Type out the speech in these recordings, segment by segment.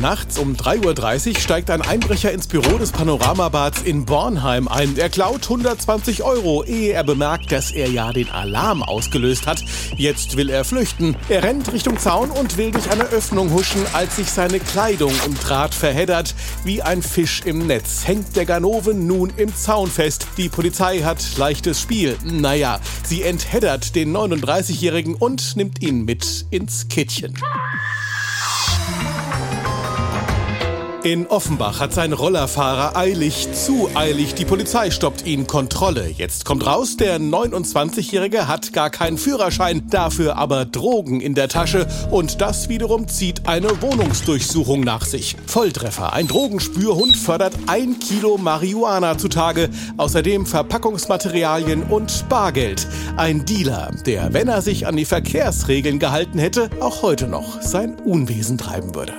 Nachts um 3.30 Uhr steigt ein Einbrecher ins Büro des Panoramabads in Bornheim ein. Er klaut 120 Euro, ehe er bemerkt, dass er ja den Alarm ausgelöst hat. Jetzt will er flüchten. Er rennt Richtung Zaun und will durch eine Öffnung huschen, als sich seine Kleidung im Draht verheddert. Wie ein Fisch im Netz hängt der Ganove nun im Zaun fest. Die Polizei hat leichtes Spiel. Naja, sie entheddert den 39-Jährigen und nimmt ihn mit ins Kittchen. In Offenbach hat sein Rollerfahrer eilig, zu eilig. Die Polizei stoppt ihn. Kontrolle. Jetzt kommt raus, der 29-Jährige hat gar keinen Führerschein, dafür aber Drogen in der Tasche. Und das wiederum zieht eine Wohnungsdurchsuchung nach sich. Volltreffer. Ein Drogenspürhund fördert ein Kilo Marihuana zutage. Außerdem Verpackungsmaterialien und Bargeld. Ein Dealer, der, wenn er sich an die Verkehrsregeln gehalten hätte, auch heute noch sein Unwesen treiben würde.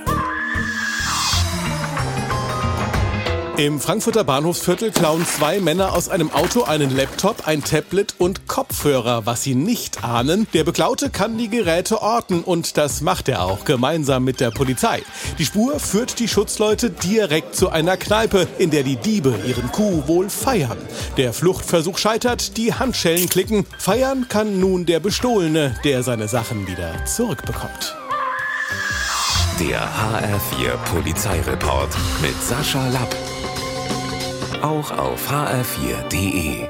Im Frankfurter Bahnhofsviertel klauen zwei Männer aus einem Auto einen Laptop, ein Tablet und Kopfhörer. Was sie nicht ahnen, der Beklaute kann die Geräte orten und das macht er auch gemeinsam mit der Polizei. Die Spur führt die Schutzleute direkt zu einer Kneipe, in der die Diebe ihren Coup wohl feiern. Der Fluchtversuch scheitert, die Handschellen klicken. Feiern kann nun der Bestohlene, der seine Sachen wieder zurückbekommt. Der HR4 Polizeireport mit Sascha Lapp auch auf hr4.de.